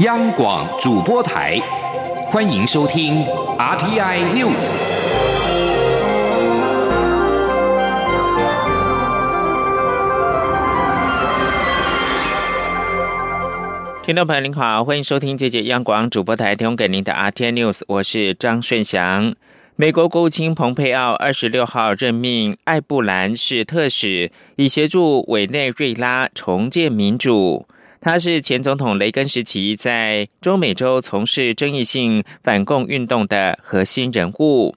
央广主播台，欢迎收听 RTI News。听众朋友您好，欢迎收听这节央广主播台提供给您的 RTI News，我是张顺祥。美国国务卿蓬佩奥二十六号任命艾布兰是特使，以协助委内瑞拉重建民主。他是前总统雷根时期在中美洲从事争议性反共运动的核心人物。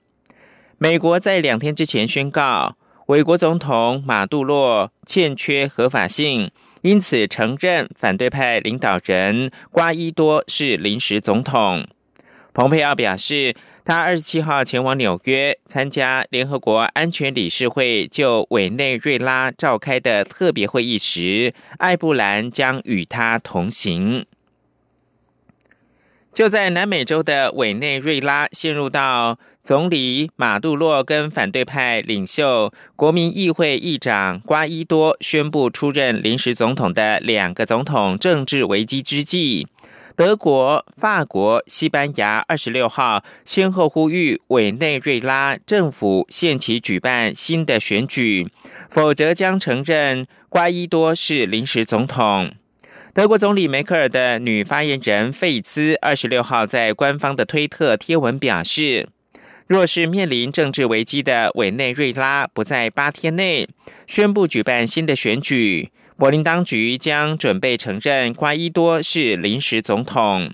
美国在两天之前宣告，美国总统马杜洛欠缺合法性。因此，承认反对派领导人瓜伊多是临时总统。蓬佩奥表示，他二十七号前往纽约参加联合国安全理事会就委内瑞拉召开的特别会议时，艾布兰将与他同行。就在南美洲的委内瑞拉陷入到总理马杜洛跟反对派领袖国民议会议长瓜伊多宣布出任临时总统的两个总统政治危机之际，德国、法国、西班牙二十六号先后呼吁委内瑞拉政府限期举办新的选举，否则将承认瓜伊多是临时总统。德国总理梅克尔的女发言人费兹二十六号在官方的推特贴文表示，若是面临政治危机的委内瑞拉不在八天内宣布举办新的选举，柏林当局将准备承认瓜伊多是临时总统。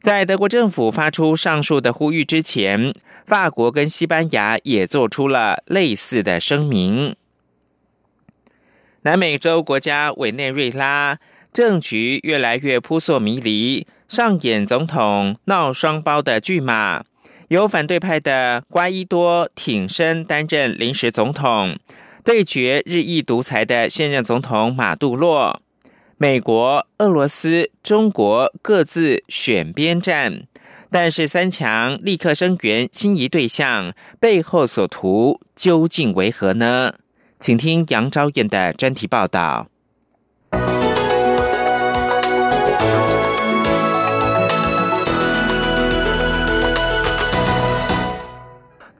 在德国政府发出上述的呼吁之前，法国跟西班牙也做出了类似的声明。南美洲国家委内瑞拉。政局越来越扑朔迷离，上演总统闹双胞的剧码。由反对派的瓜伊多挺身担任临时总统，对决日益独裁的现任总统马杜洛。美国、俄罗斯、中国各自选边站，但是三强立刻声援心仪对象，背后所图究竟为何呢？请听杨昭燕的专题报道。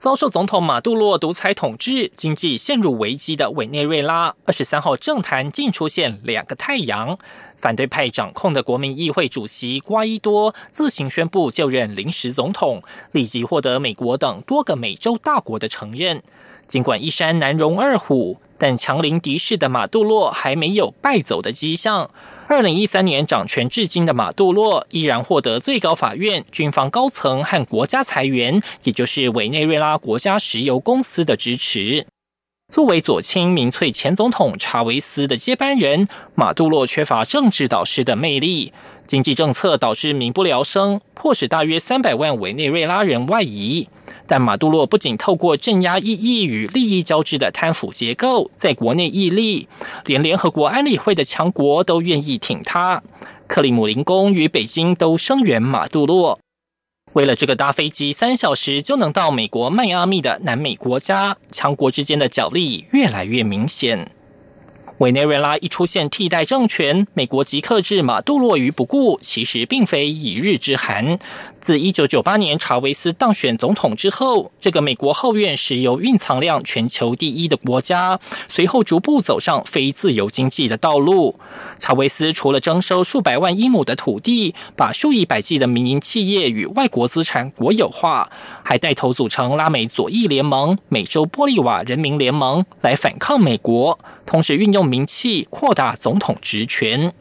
遭受总统马杜洛独裁统治、经济陷入危机的委内瑞拉，二十三号政坛竟出现两个太阳。反对派掌控的国民议会主席瓜伊多自行宣布就任临时总统，立即获得美国等多个美洲大国的承认。尽管一山难容二虎。但强邻敌视的马杜洛还没有败走的迹象。二零一三年掌权至今的马杜洛依然获得最高法院、军方高层和国家裁员，也就是委内瑞拉国家石油公司的支持。作为左倾民粹前总统查韦斯的接班人，马杜洛缺乏政治导师的魅力，经济政策导致民不聊生，迫使大约三百万委内瑞拉人外移。但马杜洛不仅透过镇压异议与利益交织的贪腐结构，在国内屹立，连联合国安理会的强国都愿意挺他。克里姆林宫与北京都声援马杜洛。为了这个搭飞机三小时就能到美国迈阿密的南美国家，强国之间的角力越来越明显。委内瑞拉一出现替代政权，美国即刻置马杜洛于不顾，其实并非一日之寒。自一九九八年查韦斯当选总统之后，这个美国后院石油蕴藏量全球第一的国家，随后逐步走上非自由经济的道路。查韦斯除了征收数百万英亩的土地，把数以百计的民营企业与外国资产国有化，还带头组成拉美左翼联盟、美洲玻利瓦人民联盟来反抗美国，同时运用。名气扩大总统职权。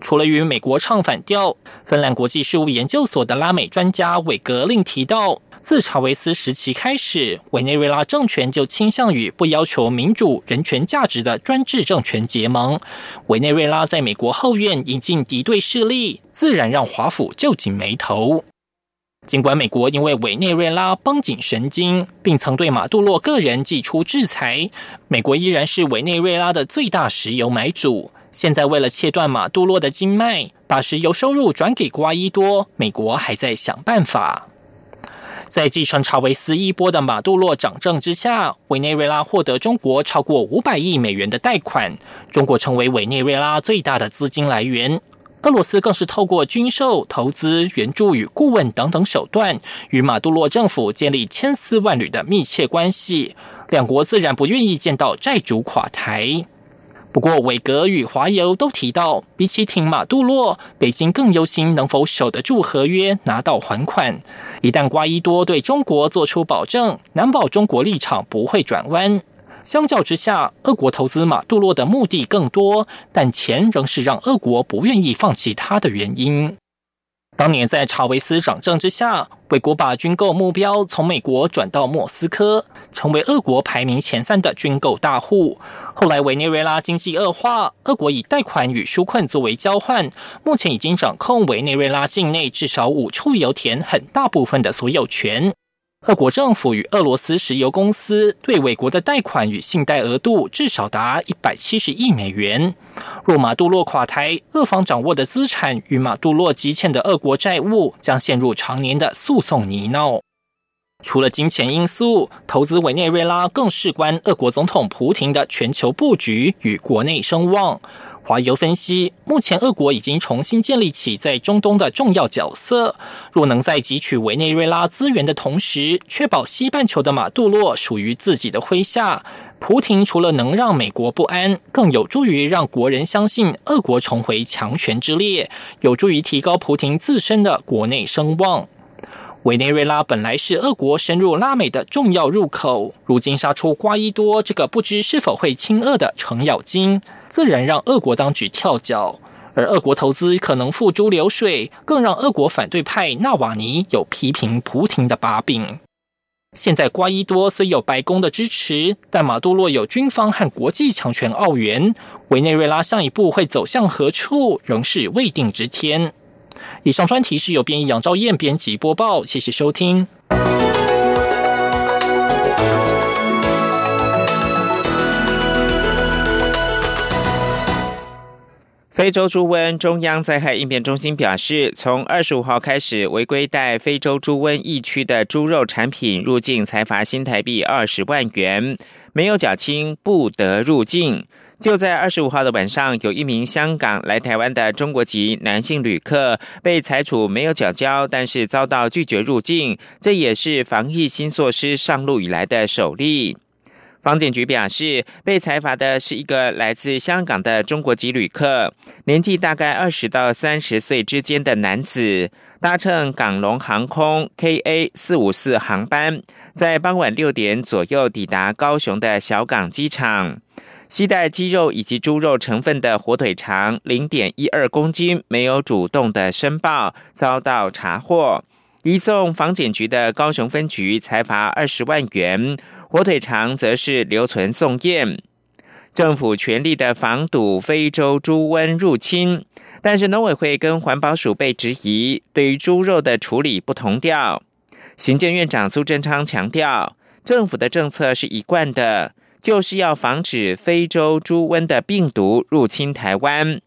除了与美国唱反调，芬兰国际事务研究所的拉美专家韦格令提到，自查韦斯时期开始，委内瑞拉政权就倾向于不要求民主、人权价值的专制政权结盟。委内瑞拉在美国后院引进敌对势力，自然让华府皱紧眉头。尽管美国因为委内瑞拉绷紧神经，并曾对马杜洛个人寄出制裁，美国依然是委内瑞拉的最大石油买主。现在为了切断马杜洛的经脉，把石油收入转给瓜伊多，美国还在想办法。在继承查韦斯一波的马杜洛掌政之下，委内瑞拉获得中国超过五百亿美元的贷款，中国成为委内瑞拉最大的资金来源。俄罗斯更是透过军售、投资、援助与顾问等等手段，与马杜洛政府建立千丝万缕的密切关系。两国自然不愿意见到债主垮台。不过，韦格与华油都提到，比起挺马杜洛，北京更忧心能否守得住合约，拿到还款。一旦瓜伊多对中国做出保证，难保中国立场不会转弯。相较之下，俄国投资马杜洛的目的更多，但钱仍是让俄国不愿意放弃他的原因。当年在查韦斯掌政之下，美国把军购目标从美国转到莫斯科，成为俄国排名前三的军购大户。后来委内瑞拉经济恶化，俄国以贷款与纾困作为交换，目前已经掌控委内瑞拉境内至少五处油田很大部分的所有权。俄国政府与俄罗斯石油公司对美国的贷款与信贷额度至少达一百七十亿美元。若马杜洛垮台，俄方掌握的资产与马杜洛积欠的俄国债务将陷入常年的诉讼泥淖。除了金钱因素，投资委内瑞拉更事关俄国总统普廷的全球布局与国内声望。华油分析，目前俄国已经重新建立起在中东的重要角色。若能在汲取委内瑞拉资源的同时，确保西半球的马杜洛属于自己的麾下，普廷除了能让美国不安，更有助于让国人相信俄国重回强权之列，有助于提高普廷自身的国内声望。委内瑞拉本来是俄国深入拉美的重要入口，如今杀出瓜伊多这个不知是否会亲俄的程咬金，自然让俄国当局跳脚。而俄国投资可能付诸流水，更让俄国反对派纳瓦尼有批评普廷的把柄。现在瓜伊多虽有白宫的支持，但马杜洛有军方和国际强权澳元，委内瑞拉下一步会走向何处，仍是未定之天。以上专题是由编译杨昭燕编辑播报，谢谢收听。非洲猪瘟中央灾害应变中心表示，从二十五号开始，违规带非洲猪瘟疫区的猪肉产品入境，才罚新台币二十万元，没有缴清不得入境。就在二十五号的晚上，有一名香港来台湾的中国籍男性旅客被裁处没有缴交，但是遭到拒绝入境，这也是防疫新措施上路以来的首例。防检局表示，被裁罚的是一个来自香港的中国籍旅客，年纪大概二十到三十岁之间的男子，搭乘港龙航空 KA 四五四航班，在傍晚六点左右抵达高雄的小港机场。携带鸡肉以及猪肉成分的火腿肠零点一二公斤，没有主动的申报，遭到查获，移送防检局的高雄分局，裁罚二十万元。火腿肠则是留存送验。政府全力的防堵非洲猪瘟入侵，但是农委会跟环保署被质疑，对于猪肉的处理不同调。行政院长苏贞昌强调，政府的政策是一贯的。就是要防止非洲猪瘟的病毒入侵台湾，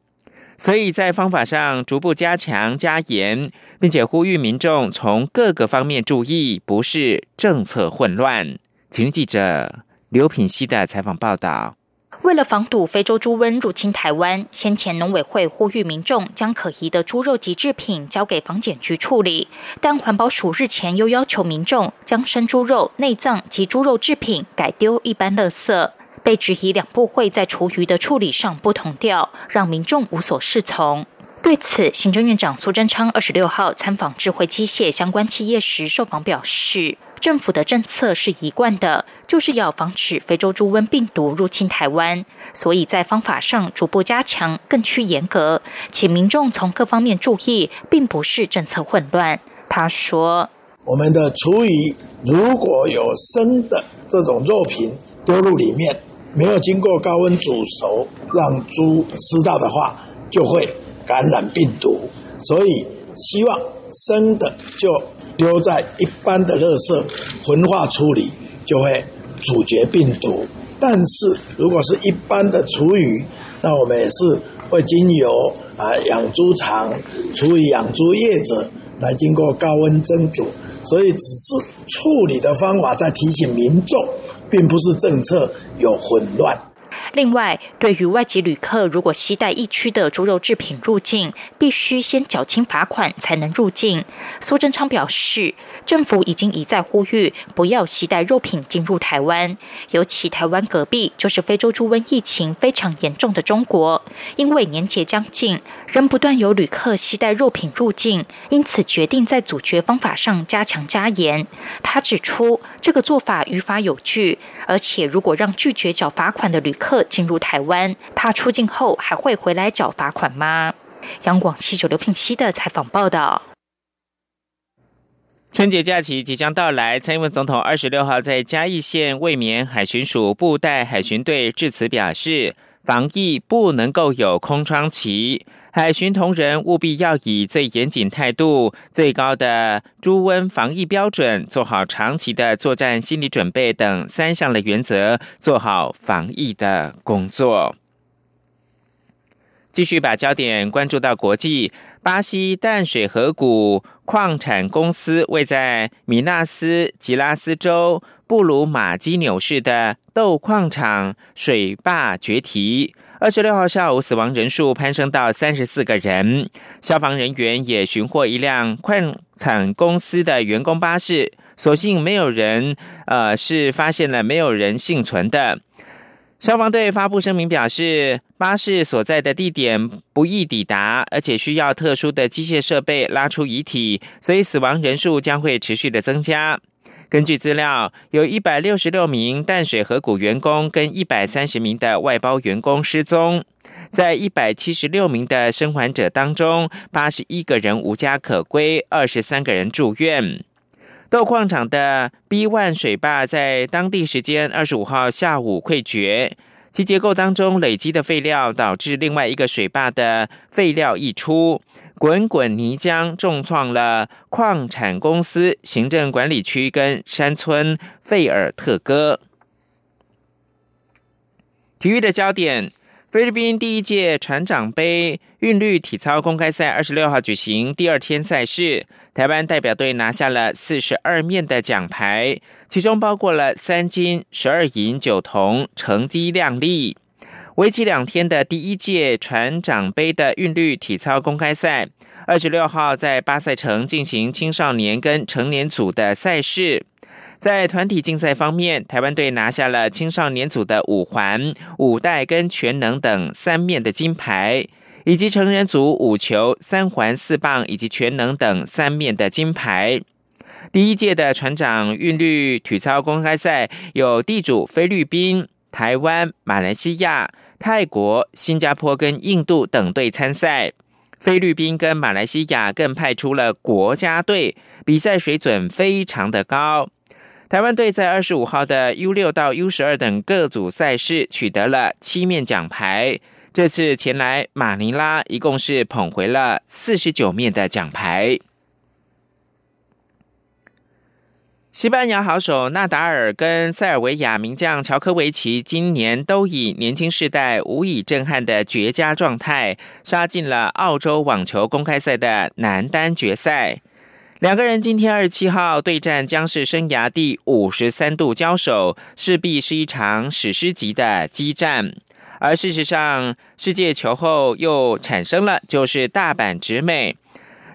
所以在方法上逐步加强加严，并且呼吁民众从各个方面注意，不是政策混乱。请记者刘品希的采访报道。为了防堵非洲猪瘟入侵台湾，先前农委会呼吁民众将可疑的猪肉及制品交给防检局处理，但环保署日前又要求民众将生猪肉、内脏及猪肉制品改丢一般垃圾，被质疑两部会在厨余的处理上不同调，让民众无所适从。对此，行政院长苏贞昌二十六号参访智慧机械相关企业时受访表示。政府的政策是一贯的，就是要防止非洲猪瘟病毒入侵台湾，所以在方法上逐步加强，更趋严格，请民众从各方面注意，并不是政策混乱。他说：“我们的厨余如果有生的这种肉品丢入里面，没有经过高温煮熟，让猪吃到的话，就会感染病毒，所以希望生的就。”丢在一般的垃圾焚化处理就会阻绝病毒，但是如果是一般的厨余，那我们也是会经由啊养猪场处理养猪业者来经过高温蒸煮，所以只是处理的方法在提醒民众，并不是政策有混乱。另外，对于外籍旅客，如果携带疫区的猪肉制品入境，必须先缴清罚款才能入境。苏贞昌表示，政府已经一再呼吁不要携带肉品进入台湾，尤其台湾隔壁就是非洲猪瘟疫情非常严重的中国，因为年节将近，仍不断有旅客携带肉品入境，因此决定在阻绝方法上加强加严。他指出，这个做法于法有据，而且如果让拒绝缴罚款的旅客客进入台湾，他出境后还会回来缴罚款吗？杨广七九刘聘熙的采访报道。春节假期即将到来，蔡英文总统二十六号在嘉义县卫冕海巡署布袋海巡队致辞表示，防疫不能够有空窗期，海巡同仁务必要以最严谨态度、最高的猪瘟防疫标准，做好长期的作战心理准备等三项的原则，做好防疫的工作。继续把焦点关注到国际，巴西淡水河谷矿产公司位在米纳斯吉拉斯州布鲁马基纽市的豆矿厂水坝决堤，二十六号下午死亡人数攀升到三十四个人，消防人员也寻获一辆矿产公司的员工巴士，所幸没有人，呃，是发现了没有人幸存的。消防队发布声明表示，巴士所在的地点不易抵达，而且需要特殊的机械设备拉出遗体，所以死亡人数将会持续的增加。根据资料，有一百六十六名淡水河谷员工跟一百三十名的外包员工失踪，在一百七十六名的生还者当中，八十一个人无家可归，二十三个人住院。豆矿场的 B One 水坝在当地时间二十五号下午溃决，其结构当中累积的废料导致另外一个水坝的废料溢出，滚滚泥浆重创了矿产公司行政管理区跟山村费尔特哥。体育的焦点。菲律宾第一届船长杯韵律体操公开赛二十六号举行第二天赛事，台湾代表队拿下了四十二面的奖牌，其中包括了三金、十二银、九铜，成绩亮丽。为期两天的第一届船长杯的韵律体操公开赛，二十六号在巴塞城进行青少年跟成年组的赛事。在团体竞赛方面，台湾队拿下了青少年组的五环、五带跟全能等三面的金牌，以及成人组五球、三环、四棒以及全能等三面的金牌。第一届的船长韵律体操公开赛有地主菲律宾、台湾、马来西亚、泰国、新加坡跟印度等队参赛，菲律宾跟马来西亚更派出了国家队，比赛水准非常的高。台湾队在二十五号的 U 六到 U 十二等各组赛事取得了七面奖牌，这次前来马尼拉一共是捧回了四十九面的奖牌。西班牙好手纳达尔跟塞尔维亚名将乔科维奇今年都以年轻世代无以震撼的绝佳状态，杀进了澳洲网球公开赛的男单决赛。两个人今天二十七号对战，将是生涯第五十三度交手，势必是一场史诗级的激战。而事实上，世界球后又产生了，就是大阪直美。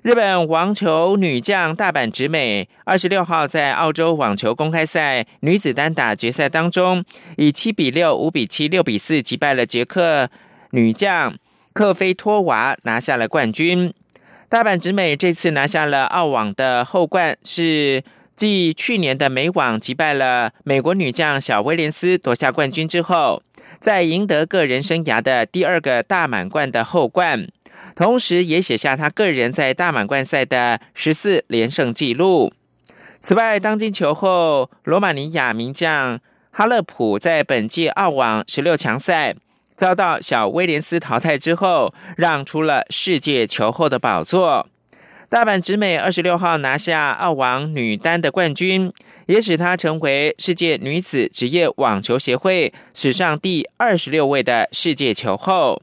日本网球女将大阪直美，二十六号在澳洲网球公开赛女子单打决赛当中，以七比六、五比七、六比四击败了捷克女将克菲托娃，拿下了冠军。大阪直美这次拿下了澳网的后冠，是继去年的美网击败了美国女将小威廉斯夺下冠军之后，在赢得个人生涯的第二个大满贯的后冠，同时也写下他个人在大满贯赛的十四连胜纪录。此外，当今球后罗马尼亚名将哈勒普在本届澳网十六强赛。遭到小威廉斯淘汰之后，让出了世界球后的宝座。大阪直美二十六号拿下澳网女单的冠军，也使她成为世界女子职业网球协会史上第二十六位的世界球后。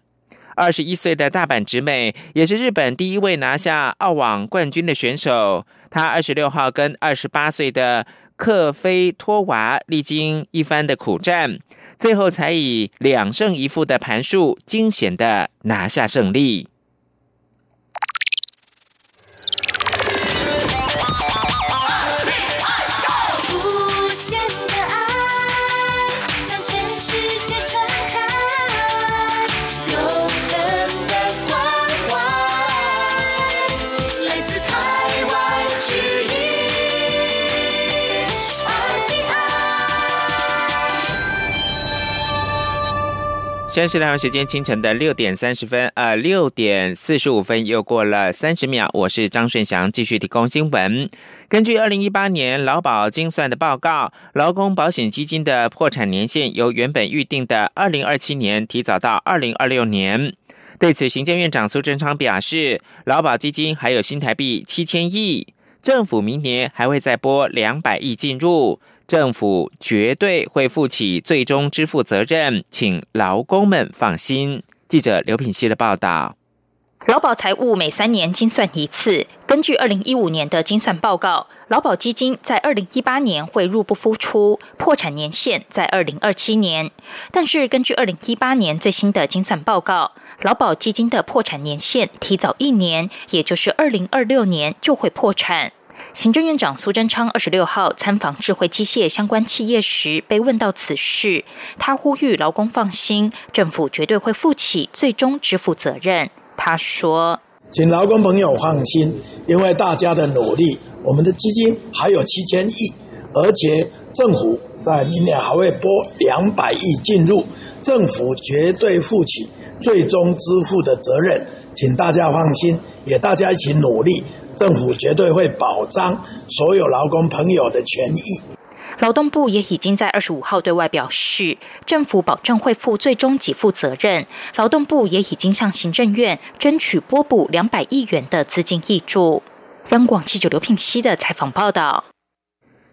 二十一岁的大阪直美也是日本第一位拿下澳网冠军的选手。她二十六号跟二十八岁的克菲托娃历经一番的苦战。最后才以两胜一负的盘数惊险的拿下胜利。现在是台湾时间清晨的六点三十分，呃，六点四十五分又过了三十秒。我是张顺祥，继续提供新闻。根据二零一八年劳保精算的报告，劳工保险基金的破产年限由原本预定的二零二七年提早到二零二六年。对此，行政院长苏贞昌表示，劳保基金还有新台币七千亿，政府明年还会再拨两百亿进入。政府绝对会负起最终支付责任，请劳工们放心。记者刘品希的报道：劳保财务每三年精算一次，根据二零一五年的精算报告，劳保基金在二零一八年会入不敷出，破产年限在二零二七年。但是根据二零一八年最新的精算报告，劳保基金的破产年限提早一年，也就是二零二六年就会破产。行政院长苏贞昌二十六号参访智慧机械相关企业时，被问到此事，他呼吁劳工放心，政府绝对会负起最终支付责任。他说：“请劳工朋友放心，因为大家的努力，我们的基金还有七千亿，而且政府在明年还会拨两百亿进入，政府绝对负起最终支付的责任，请大家放心，也大家一起努力。”政府绝对会保障所有劳工朋友的权益。劳动部也已经在二十五号对外表示，政府保证会负最终给付责任。劳动部也已经向行政院争取拨补两百亿元的资金益助。央广记者刘聘熙的采访报道。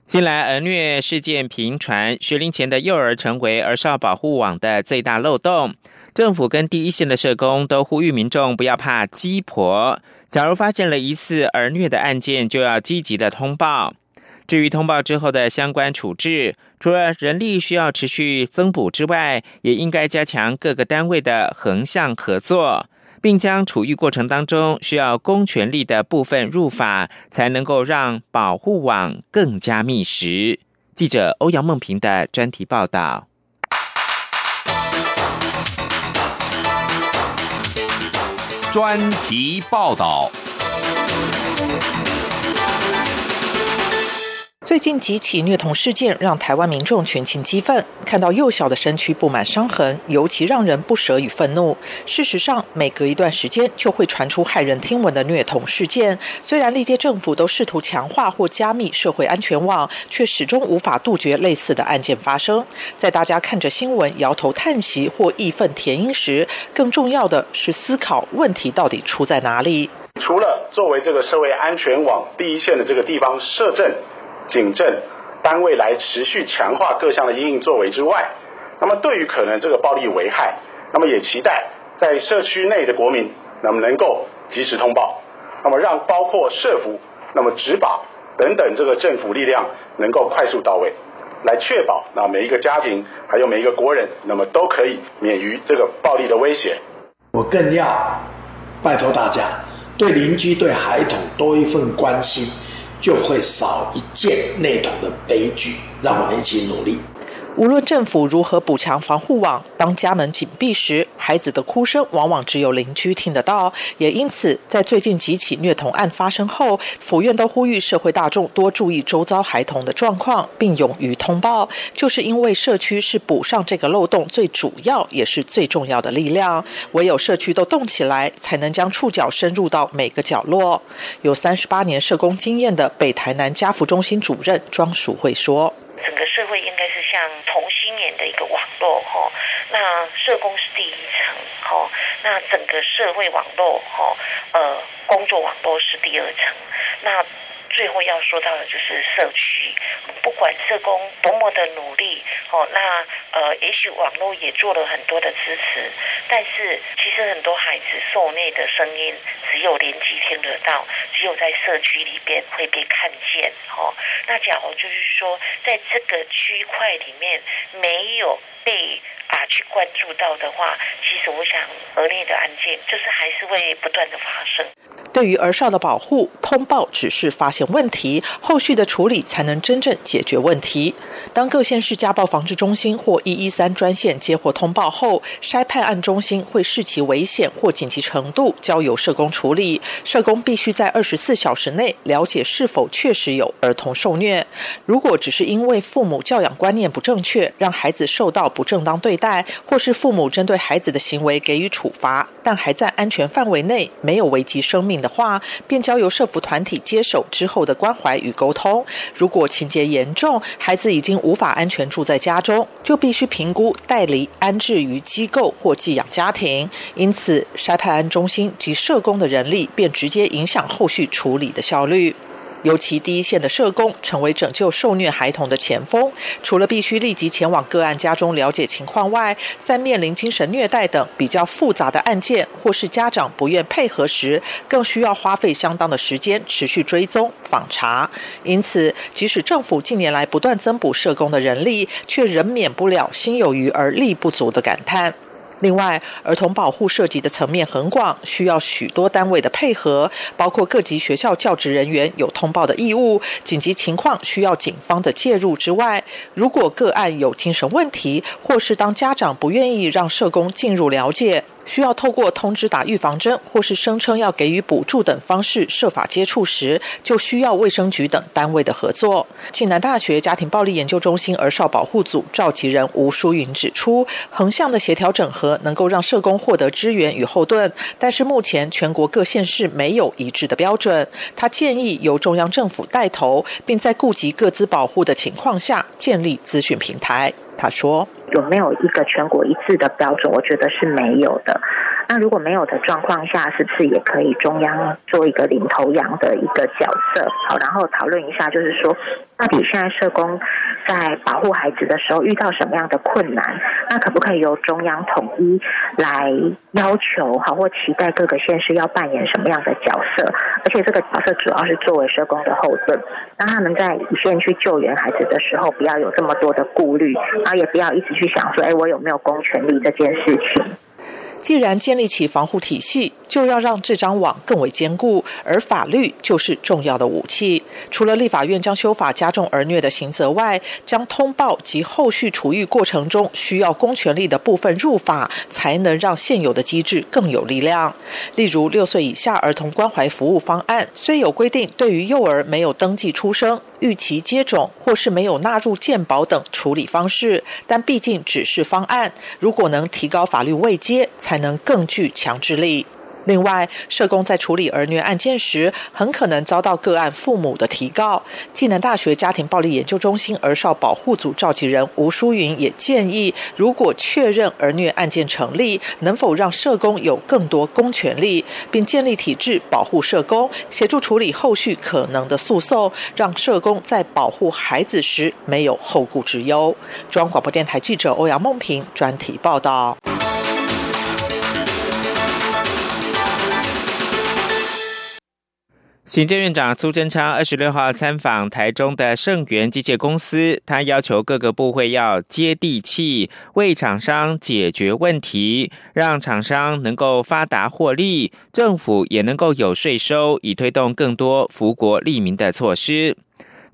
近来儿虐事件频传，学龄前的幼儿成为儿少保护网的最大漏洞。政府跟第一线的社工都呼吁民众不要怕鸡婆。假如发现了疑似儿虐的案件，就要积极的通报。至于通报之后的相关处置，除了人力需要持续增补之外，也应该加强各个单位的横向合作，并将处遇过程当中需要公权力的部分入法，才能够让保护网更加密实。记者欧阳梦平的专题报道。专题报道。最近几起虐童事件让台湾民众群情激愤，看到幼小的身躯布满伤痕，尤其让人不舍与愤怒。事实上，每隔一段时间就会传出骇人听闻的虐童事件。虽然历届政府都试图强化或加密社会安全网，却始终无法杜绝类似的案件发生。在大家看着新闻摇头叹息或义愤填膺时，更重要的是思考问题到底出在哪里。除了作为这个社会安全网第一线的这个地方设政。警政单位来持续强化各项的应应作为之外，那么对于可能这个暴力危害，那么也期待在社区内的国民，那么能够及时通报，那么让包括社服、那么执法等等这个政府力量能够快速到位，来确保那每一个家庭还有每一个国人，那么都可以免于这个暴力的威胁。我更要拜托大家，对邻居、对孩童多一份关心。就会少一件那种的悲剧，让我们一起努力。无论政府如何补强防护网，当家门紧闭时，孩子的哭声往往只有邻居听得到。也因此，在最近几起虐童案发生后，府院都呼吁社会大众多注意周遭孩童的状况，并勇于通报。就是因为社区是补上这个漏洞最主要也是最重要的力量。唯有社区都动起来，才能将触角深入到每个角落。有三十八年社工经验的北台南家福中心主任庄淑慧说。整个社会应该是像同心圆的一个网络，哈，那社工是第一层，哈，那整个社会网络，哈，呃，工作网络是第二层，那。最后要说到的就是社区，不管社工多么的努力，哦，那呃，也许网络也做了很多的支持，但是其实很多孩子受内的声音，只有连几听得到，只有在社区里边会被看见。哦，那假如就是说，在这个区块里面没有被啊去关注到的话，其实我想儿虐的案件就是还是会不断的发生。对于儿少的保护，通报只是发现问题，后续的处理才能真正解决问题。当各县市家暴防治中心或一一三专线接获通报后，筛判案中心会视其危险或紧急程度，交由社工处理。社工必须在二十四小时内了解是否确实有儿童受虐。如果只是因为父母教养观念不正确，让孩子受到不正当对待，或是父母针对孩子的行为给予处罚，但还在安全范围内，没有危及生命的话，便交由社服团体接手之后的关怀与沟通。如果情节严重，孩子已经无法安全住在家中，就必须评估带离安置于机构或寄养家庭。因此，筛判案中心及社工的人力便直接影响后续处理的效率。尤其第一线的社工成为拯救受虐孩童的前锋，除了必须立即前往个案家中了解情况外，在面临精神虐待等比较复杂的案件，或是家长不愿配合时，更需要花费相当的时间持续追踪访查。因此，即使政府近年来不断增补社工的人力，却仍免不了心有余而力不足的感叹。另外，儿童保护涉及的层面很广，需要许多单位的配合，包括各级学校教职人员有通报的义务，紧急情况需要警方的介入之外，如果个案有精神问题，或是当家长不愿意让社工进入了解。需要透过通知打预防针，或是声称要给予补助等方式设法接触时，就需要卫生局等单位的合作。暨南大学家庭暴力研究中心儿少保护组召集人吴淑云指出，横向的协调整合能够让社工获得支援与后盾，但是目前全国各县市没有一致的标准。他建议由中央政府带头，并在顾及各自保护的情况下建立资讯平台。他说。有没有一个全国一致的标准？我觉得是没有的。那如果没有的状况下，是不是也可以中央做一个领头羊的一个角色？好，然后讨论一下，就是说，到底现在社工在保护孩子的时候遇到什么样的困难？那可不可以由中央统一来要求，好或期待各个县市要扮演什么样的角色？而且这个角色主要是作为社工的后盾，让他们在一线去救援孩子的时候，不要有这么多的顾虑，然后也不要一直去想说，哎，我有没有公权力这件事情。既然建立起防护体系，就要让这张网更为坚固，而法律就是重要的武器。除了立法院将修法加重儿虐的刑责外，将通报及后续处遇过程中需要公权力的部分入法，才能让现有的机制更有力量。例如，六岁以下儿童关怀服务方案虽有规定，对于幼儿没有登记出生、预期接种或是没有纳入健保等处理方式，但毕竟只是方案。如果能提高法律位阶，才能更具强制力。另外，社工在处理儿虐案件时，很可能遭到个案父母的提告。暨南大学家庭暴力研究中心儿少保护组召集人吴淑云也建议，如果确认儿虐案件成立，能否让社工有更多公权力，并建立体制保护社工，协助处理后续可能的诉讼，让社工在保护孩子时没有后顾之忧。中央广播电台记者欧阳梦平专题报道。行政院长苏贞昌二十六号参访台中的盛源机械公司，他要求各个部会要接地气，为厂商解决问题，让厂商能够发达获利，政府也能够有税收，以推动更多福国利民的措施。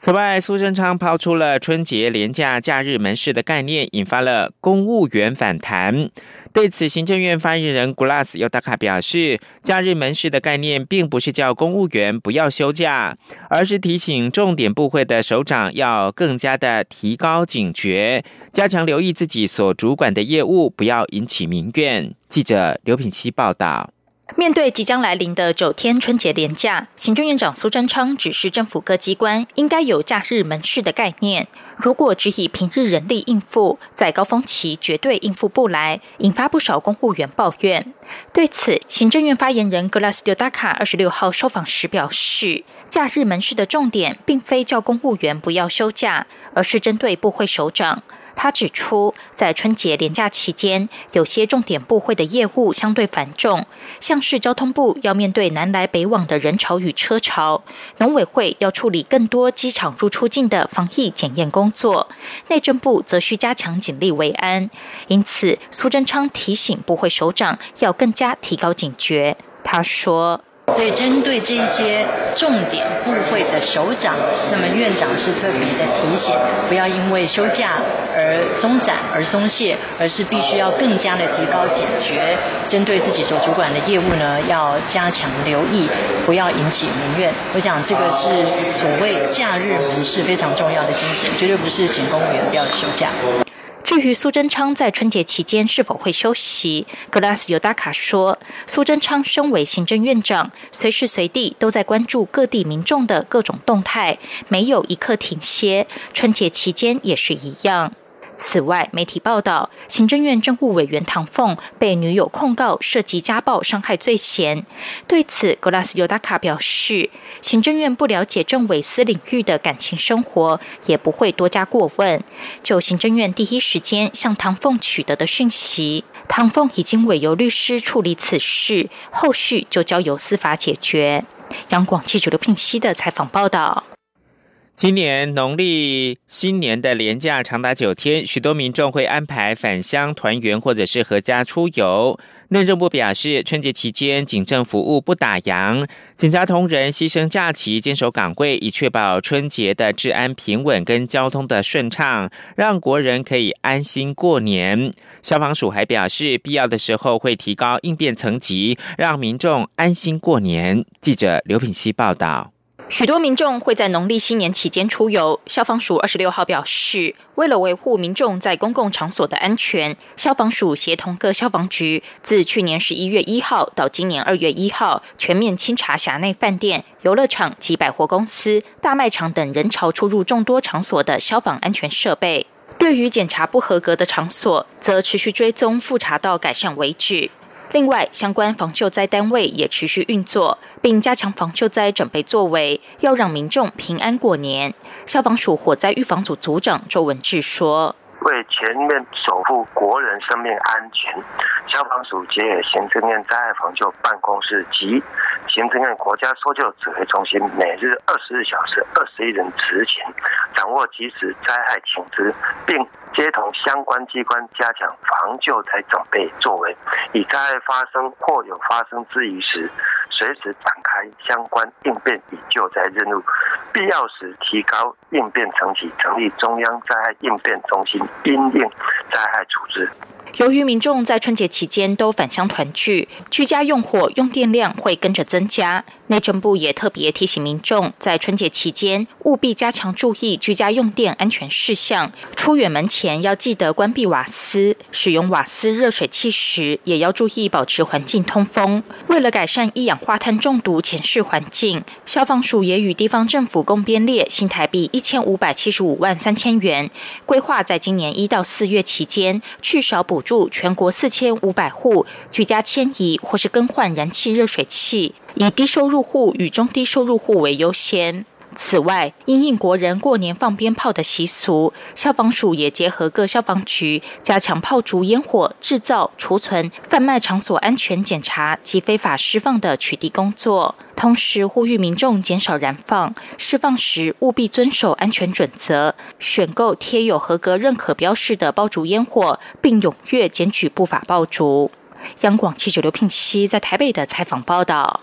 此外，苏贞昌抛出了春节廉价假日门市的概念，引发了公务员反弹。对此，行政院发言人 Glass 尤达卡表示，假日门市的概念并不是叫公务员不要休假，而是提醒重点部会的首长要更加的提高警觉，加强留意自己所主管的业务，不要引起民怨。记者刘品希报道。面对即将来临的九天春节连假，行政院长苏贞昌指示政府各机关应该有假日门市的概念。如果只以平日人力应付，在高峰期绝对应付不来，引发不少公务员抱怨。对此，行政院发言人格拉斯丢达卡二十六号受访时表示，假日门市的重点并非叫公务员不要休假，而是针对部会首长。他指出，在春节连假期间，有些重点部会的业务相对繁重，像是交通部要面对南来北往的人潮与车潮，农委会要处理更多机场入出境的防疫检验工作，内政部则需加强警力维安。因此，苏贞昌提醒部会首长要更加提高警觉。他说。所以，针对这些重点部会的首长，那么院长是特别的提醒，不要因为休假而松散而松懈，而是必须要更加的提高警觉。针对自己所主管的业务呢，要加强留意，不要引起民怨。我想，这个是所谓假日门市非常重要的精神，绝对不是请公务员不要休假。至于苏贞昌在春节期间是否会休息，格拉斯尤达卡说，苏贞昌身为行政院长，随时随地都在关注各地民众的各种动态，没有一刻停歇。春节期间也是一样。此外，媒体报道，行政院政务委员唐凤被女友控告涉及家暴伤害罪嫌。对此，格拉斯尤达卡表示，行政院不了解政委私领域的感情生活，也不会多加过问。就行政院第一时间向唐凤取得的讯息，唐凤已经委由律师处理此事，后续就交由司法解决。央广记者刘聘熙的采访报道。今年农历新年的连假长达九天，许多民众会安排返乡团圆或者是合家出游。内政部表示，春节期间警政服务不打烊，警察同仁牺牲假期坚守岗位，以确保春节的治安平稳跟交通的顺畅，让国人可以安心过年。消防署还表示，必要的时候会提高应变层级，让民众安心过年。记者刘品希报道。许多民众会在农历新年期间出游。消防署二十六号表示，为了维护民众在公共场所的安全，消防署协同各消防局，自去年十一月一号到今年二月一号，全面清查辖内饭店、游乐场及百货公司、大卖场等人潮出入众多场所的消防安全设备。对于检查不合格的场所，则持续追踪复查到改善为止。另外，相关防救灾单位也持续运作，并加强防救灾准备作为，要让民众平安过年。消防署火灾预防组组长周文志说。为全面守护国人生命安全，消防署及行政院灾害防救办公室及行政院国家搜救指挥中心，每日二十四小时二十一人执勤，掌握及时灾害情资，并接同相关机关加强防救灾准备作为，以灾害发生或有发生之余时。随时展开相关应变与救灾任务，必要时提高应变层级，成立中央灾害应变中心，因应灾害处置。由于民众在春节期间都返乡团聚，居家用火用电量会跟着增加。内政部也特别提醒民众，在春节期间务必加强注意居家用电安全事项。出远门前要记得关闭瓦斯，使用瓦斯热水器时也要注意保持环境通风。为了改善一氧化碳中毒前视环境，消防署也与地方政府共编列新台币一千五百七十五万三千元，规划在今年一到四月期间，至少补助全国四千五百户居家迁移或是更换燃气热水器。以低收入户与中低收入户为优先。此外，因应国人过年放鞭炮的习俗，消防署也结合各消防局，加强炮竹烟火制造、储存、贩卖场所安全检查及非法释放的取缔工作。同时，呼吁民众减少燃放，释放时务必遵守安全准则，选购贴有合格认可标示的爆竹烟火，并踊跃检举不法爆竹。央广记者刘聘熙在台北的采访报道。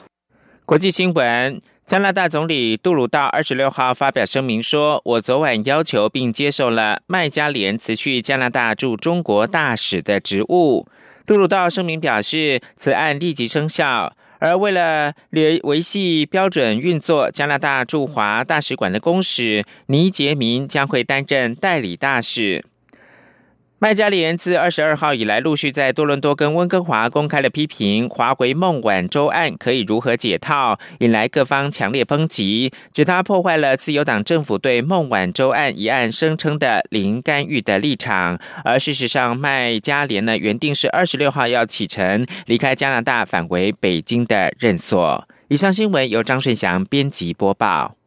国际新闻：加拿大总理杜鲁道二十六号发表声明说：“我昨晚要求并接受了麦加连辞去加拿大驻中国大使的职务。”杜鲁道声明表示，此案立即生效，而为了维维系标准运作，加拿大驻华大使馆的公使倪杰明将会担任代理大使。麦加连自二十二号以来，陆续在多伦多跟温哥华公开了批评华为孟晚舟案可以如何解套，引来各方强烈抨击，指他破坏了自由党政府对孟晚舟案一案声称的零干预的立场。而事实上，麦加连呢原定是二十六号要启程离开加拿大，返回北京的任所。以上新闻由张顺祥编辑播报。